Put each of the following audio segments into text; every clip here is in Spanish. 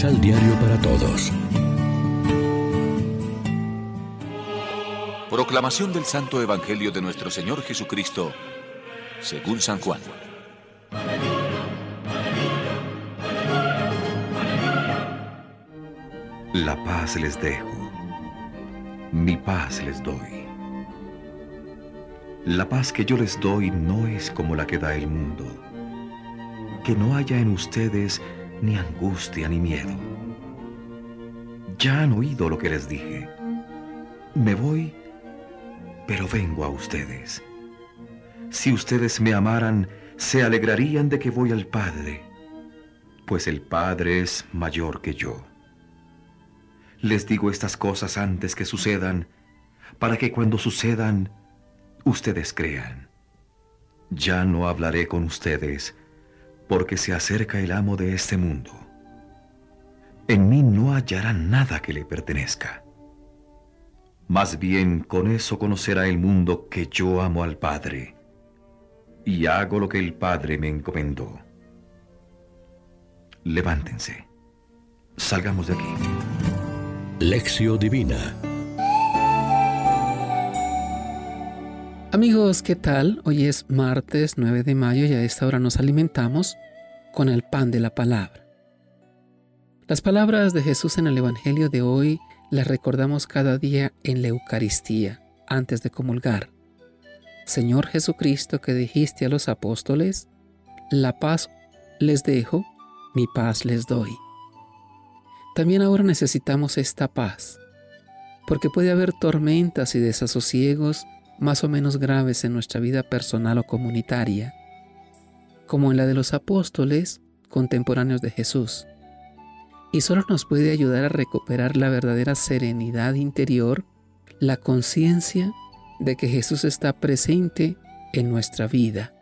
Misal Diario para Todos. Proclamación del Santo Evangelio de nuestro Señor Jesucristo, según San Juan. La paz les dejo, mi paz les doy. La paz que yo les doy no es como la que da el mundo. Que no haya en ustedes ni angustia ni miedo. Ya han oído lo que les dije. Me voy, pero vengo a ustedes. Si ustedes me amaran, se alegrarían de que voy al Padre, pues el Padre es mayor que yo. Les digo estas cosas antes que sucedan, para que cuando sucedan, ustedes crean. Ya no hablaré con ustedes, porque se acerca el amo de este mundo. En mí no hallarán nada que le pertenezca. Más bien con eso conocerá el mundo que yo amo al Padre, y hago lo que el Padre me encomendó. Levántense, salgamos de aquí. Lección Divina Amigos, ¿qué tal? Hoy es martes 9 de mayo y a esta hora nos alimentamos con el pan de la palabra. Las palabras de Jesús en el Evangelio de hoy las recordamos cada día en la Eucaristía, antes de comulgar. Señor Jesucristo que dijiste a los apóstoles, la paz les dejo, mi paz les doy. También ahora necesitamos esta paz, porque puede haber tormentas y desasosiegos más o menos graves en nuestra vida personal o comunitaria, como en la de los apóstoles contemporáneos de Jesús. Y solo nos puede ayudar a recuperar la verdadera serenidad interior, la conciencia de que Jesús está presente en nuestra vida.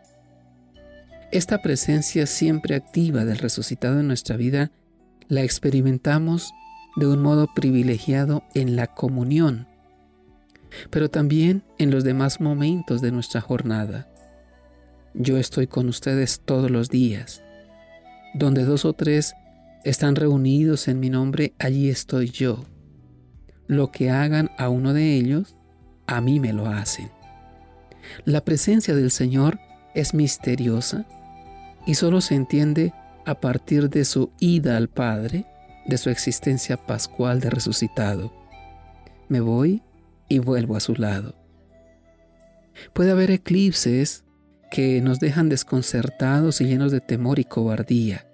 Esta presencia siempre activa del resucitado en nuestra vida la experimentamos de un modo privilegiado en la comunión pero también en los demás momentos de nuestra jornada. Yo estoy con ustedes todos los días. Donde dos o tres están reunidos en mi nombre, allí estoy yo. Lo que hagan a uno de ellos, a mí me lo hacen. La presencia del Señor es misteriosa y solo se entiende a partir de su ida al Padre, de su existencia pascual de resucitado. Me voy y vuelvo a su lado. Puede haber eclipses que nos dejan desconcertados y llenos de temor y cobardía,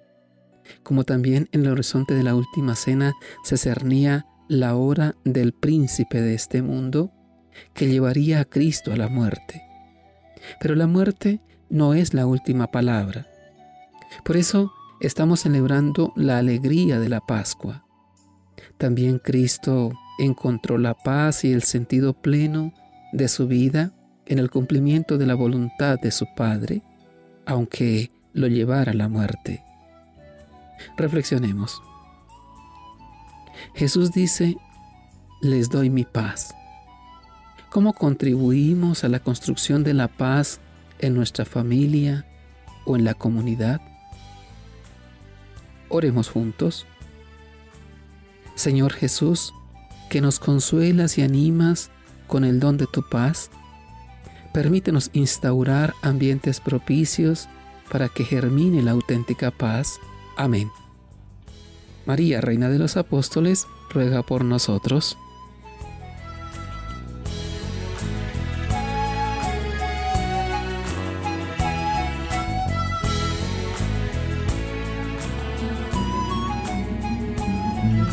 como también en el horizonte de la última cena se cernía la hora del príncipe de este mundo que llevaría a Cristo a la muerte. Pero la muerte no es la última palabra. Por eso estamos celebrando la alegría de la Pascua. También Cristo encontró la paz y el sentido pleno de su vida en el cumplimiento de la voluntad de su Padre, aunque lo llevara a la muerte. Reflexionemos. Jesús dice, les doy mi paz. ¿Cómo contribuimos a la construcción de la paz en nuestra familia o en la comunidad? Oremos juntos. Señor Jesús, que nos consuelas y animas con el don de tu paz. Permítenos instaurar ambientes propicios para que germine la auténtica paz. Amén. María, Reina de los Apóstoles, ruega por nosotros.